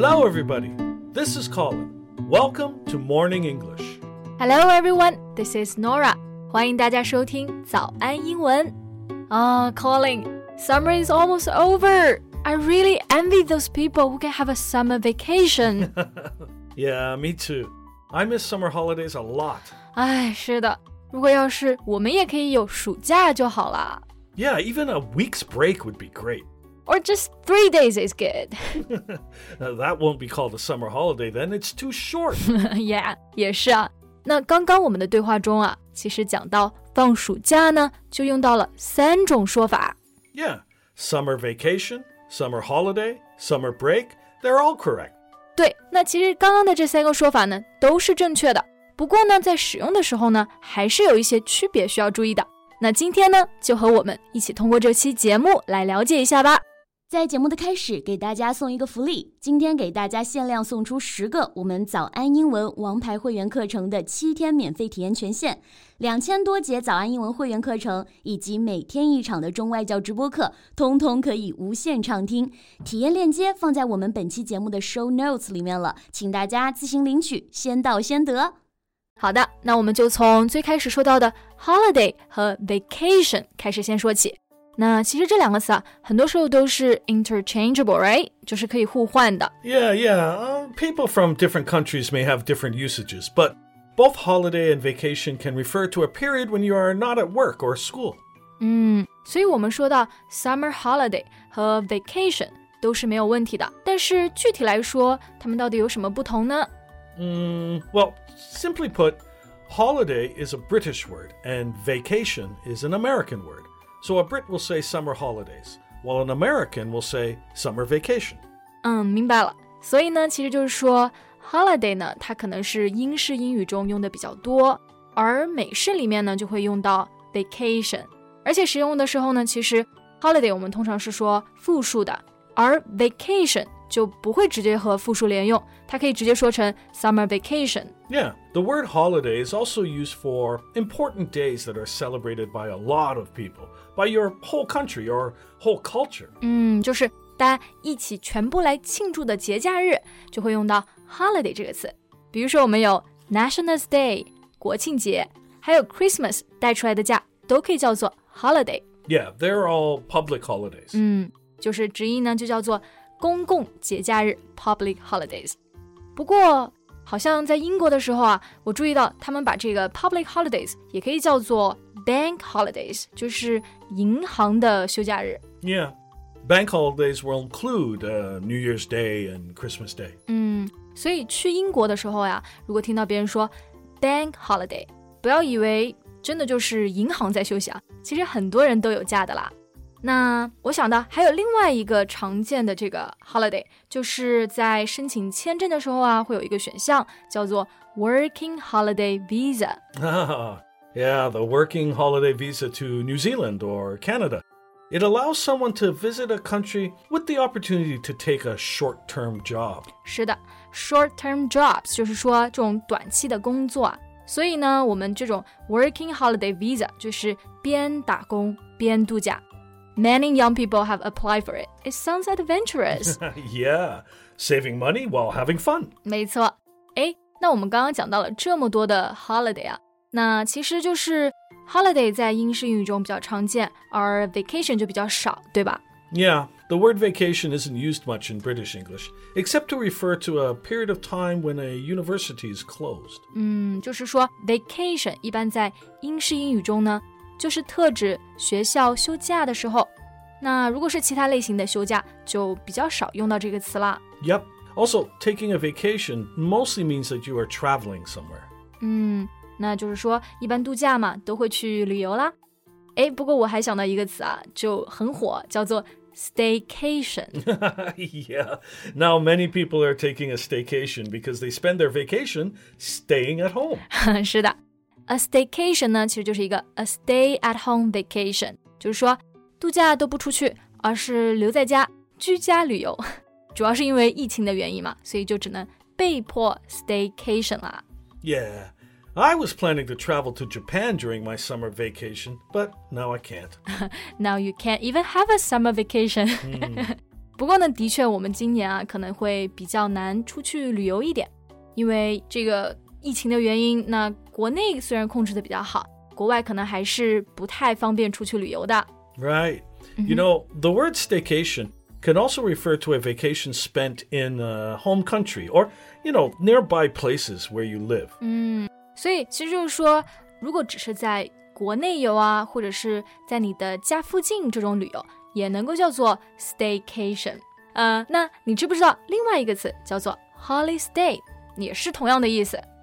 Hello, everybody. This is Colin. Welcome to Morning English. Hello, everyone. This is Norah. 欢迎大家收听早安英文。Ah, Colin, summer is almost over. I really envy those people who can have a summer vacation. yeah, me too. I miss summer holidays a lot. 哎，是的，如果要是我们也可以有暑假就好了。Yeah, even a week's break would be great. Or just three days is good. That won't be called a summer holiday then, it's too short. yeah，也是啊。那刚刚我们的对话中啊，其实讲到放暑假呢，就用到了三种说法。yeah, summer vacation, summer holiday, summer break, they're all correct. 对，那其实刚刚的这三个说法呢，都是正确的。不过呢，在使用的时候呢，还是有一些区别需要注意的。那今天呢，就和我们一起通过这期节目来了解一下吧。在节目的开始，给大家送一个福利，今天给大家限量送出十个我们早安英文王牌会员课程的七天免费体验权限，两千多节早安英文会员课程以及每天一场的中外教直播课，通通可以无限畅听。体验链接放在我们本期节目的 show notes 里面了，请大家自行领取，先到先得。好的，那我们就从最开始说到的 holiday 和 vacation 开始先说起。那其实这两个词啊，很多时候都是 interchangeable，right？就是可以互换的。 Yeah, yeah, uh, people from different countries may have different usages, but both holiday and vacation can refer to a period when you are not at work or school. 嗯，所以我们说到 summer holiday 和 vacation 都是没有问题的。但是具体来说，它们到底有什么不同呢？ Mm, well, simply put, holiday is a British word and vacation is an American word. So a Brit will say summer holidays, while an American will say summer vacation. 嗯，明白了。所以呢，其实就是说 holiday 呢，它可能是英式英语中用的比较多，而美式里面呢就会用到 vacation。而且使用的时候呢，其实 holiday 我们通常是说复数的，而 vacation 就不会直接和复数连用，它可以直接说成 summer vacation。 Yeah, the word holiday is also used for important days that are celebrated by a lot of people, by your whole country or whole culture. 嗯，就是大家一起全部来庆祝的节假日，就会用到 holiday 这个词。比如说，我们有 National Day 国庆节，还有 Christmas 带出来的假，都可以叫做 holiday。 Yeah, they're all public holidays. 嗯，就是直译呢就叫做 公共节假日 （public holidays）。不过，好像在英国的时候啊，我注意到他们把这个 public holidays 也可以叫做 bank holidays，就是银行的休假日。Yeah. Bank holidays will include uh, New Year's Day and Christmas Day. 嗯，所以去英国的时候呀，如果听到别人说 bank holiday，不要以为真的就是银行在休息啊，其实很多人都有假的啦。那我想到还有另外一个常见的这个 holiday，就是在申请签证的时候啊，会有一个选项叫做 working holiday visa。 yeah, the working holiday visa to New Zealand or Canada. It allows someone to visit a country with the opportunity to take a short term job. 是的，short-term jobs 就是说这种短期的工作啊。所以呢，我们这种 working holiday visa 就是边打工边度假。 Many young people have applied for it. It sounds adventurous. yeah, saving money while having fun. 没错。诶，那我们刚刚讲到了这么多的 holiday 啊，那其实就是 holiday 在英式英语中比较常见，而 vacation 就比较少，对吧？ Yeah, the word vacation isn't used much in British English, except to refer to a period of time when a university is closed. 嗯，就是说 vacation 一般在英式英语中呢， 就是特指学校休假的时候。那如果是其他类型的休假，就比较少用到这个词啦。 Yep. Also, taking a vacation mostly means that you are traveling somewhere. 嗯，那就是说一般度假嘛，都会去旅游啦。诶，不过我还想到一个词啊，就很火，叫做 staycation。 yeah. Now many people are taking a staycation because they spend their vacation staying at home. 是的 ，a staycation 呢，其实就是一个 a stay at home vacation，就是说度假都不出去，而是留在家居家旅游。主要是因为疫情的原因嘛，所以就只能被迫 staycation 啦。 Yeah. I was planning to travel to Japan during my summer vacation, but now I can't. Now you can't even have a summer vacation 。 不过呢，的确我们今年啊可能会比较难出去旅游一点，因为这个 疫情的原因。那国内虽然控制的比较好，国外可能还是不太方便出去旅游的。 Right. You know, the word staycation can also refer to a vacation spent in a home country or, you know, nearby places where you live. 所以其实就是说，如果只是在国内游啊，或者是在你的家附近这种旅游，也能够叫做 staycation。呃，那你知不知道另外一个词叫做 holiday，也是同样的意思。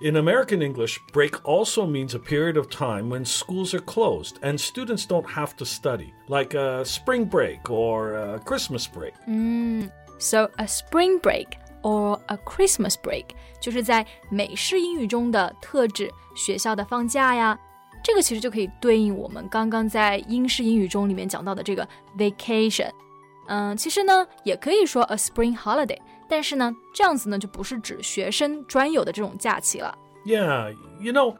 In American English, break also means a period of time when schools are closed and students don't have to study, like a spring break or a Christmas break. So a spring break or a Christmas break 就是在美式英语中的特指学校的放假呀。这个其实就可以对应我们刚刚在英式英语中里面讲到的这个 vacation。 嗯，其实呢也可以说 a spring holiday，但是呢这样子呢就不是指学生专有的这种假期了。 Yeah, you know,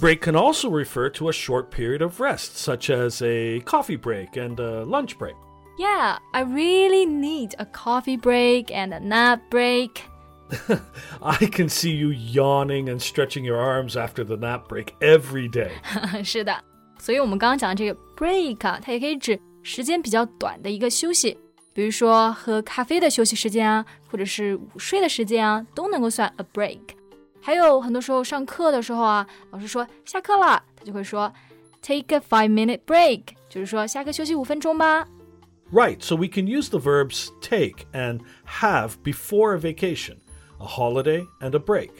break can also refer to a short period of rest, such as a coffee break and a lunch break. Yeah, I really need a coffee break and a nap break. I can see you yawning and stretching your arms after the nap break every day. 是的，所以我们刚刚讲的这个 break 啊，它也可以指时间比较短的一个休息， 比如说喝咖啡的休息时间啊，或者是午睡的时间啊，都能够算 a break。还有很多时候上课的时候啊，老师说下课了，他就会说 take a five minute break，就是说下课休息五分钟吧。 Right, so we can use the verbs take and have before a vacation, a holiday, and a break.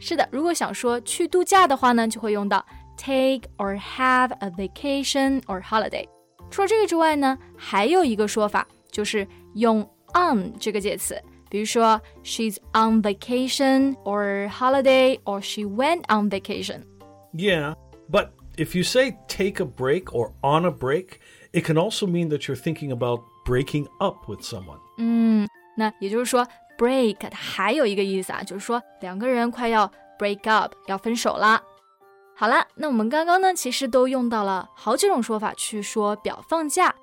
是的，如果想说去度假的话呢，就会用到 take or have a vacation or holiday。除了这个之外呢，还有一个说法 就是用 on 这个介词，比如说 she's on vacation or holiday or she went on vacation。 Yeah, but if you say take a break or on a break, it can also mean that you're thinking about breaking up with someone. 那也就是说，break 它还有一个意思啊，就是说两个人快要 break up，要分手啦。好啦，那我们刚刚呢，其实都用到了好几种说法去说表放假。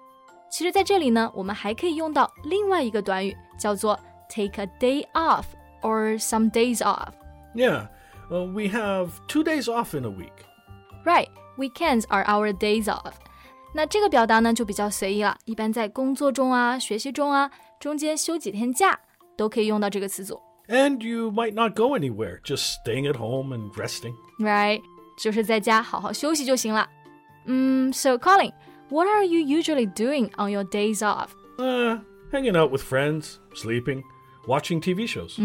其实在这里呢，我们还可以用到另外一个短语，叫做 take a day off or some days off。 Yeah, uh, we have two days off in a week. Right, weekends are our days off。那这个表达呢就比较随意了，一般在工作中啊、学习中啊，中间休几天假都可以用到这个词组。 And you might not go anywhere, just staying at home and resting. Right，就是在家好好休息就行了。嗯，So Colin, what are you usually doing on your days off？ Uh, hanging out with friends, sleeping, watching TV shows.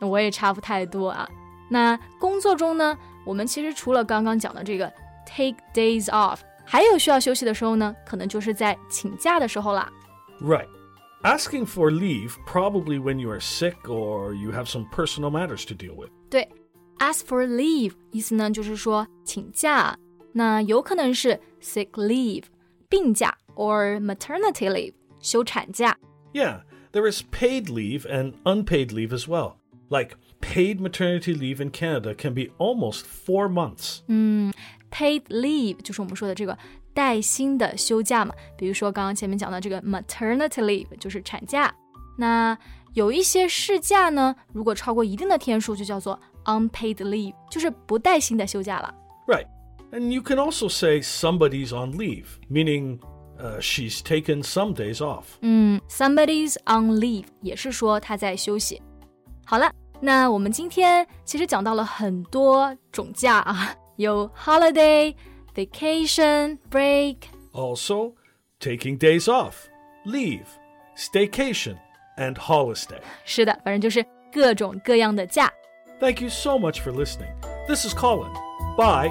我也差不太多啊。那工作中呢，我们其实除了刚刚讲的这个 take days off，还有需要休息的时候呢，可能就是在请假的时候啦。 Right. Asking for leave probably when you are sick or you have some personal matters to deal with. 对，ask for leave 意思呢就是说请假， 那有可能是 sick leave 病假 or maternity leave 休产假。 Yeah, there is paid leave and unpaid leave as well. Like paid maternity leave in Canada can be almost four months. paid leave 就是我们说的这个带薪的休假嘛，比如说刚刚前面讲的这个 maternity leave 就是产假。那有一些事假呢，如果超过一定的天数，就叫做 unpaid leave，就是不带薪的休假了。 Right. And you can also say somebody's on leave, meaning uh, she's taken some days off. 嗯，somebody's on leave 也是说他在休息。好了，那我们今天其实讲到了很多种假啊，有 holiday、vacation、break。 Also, taking days off, leave, staycation, and holiday. 是的，反正就是各种各样的假。 Thank you so much for listening. This is Colin. Bye.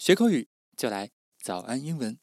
学口语就来早安英文。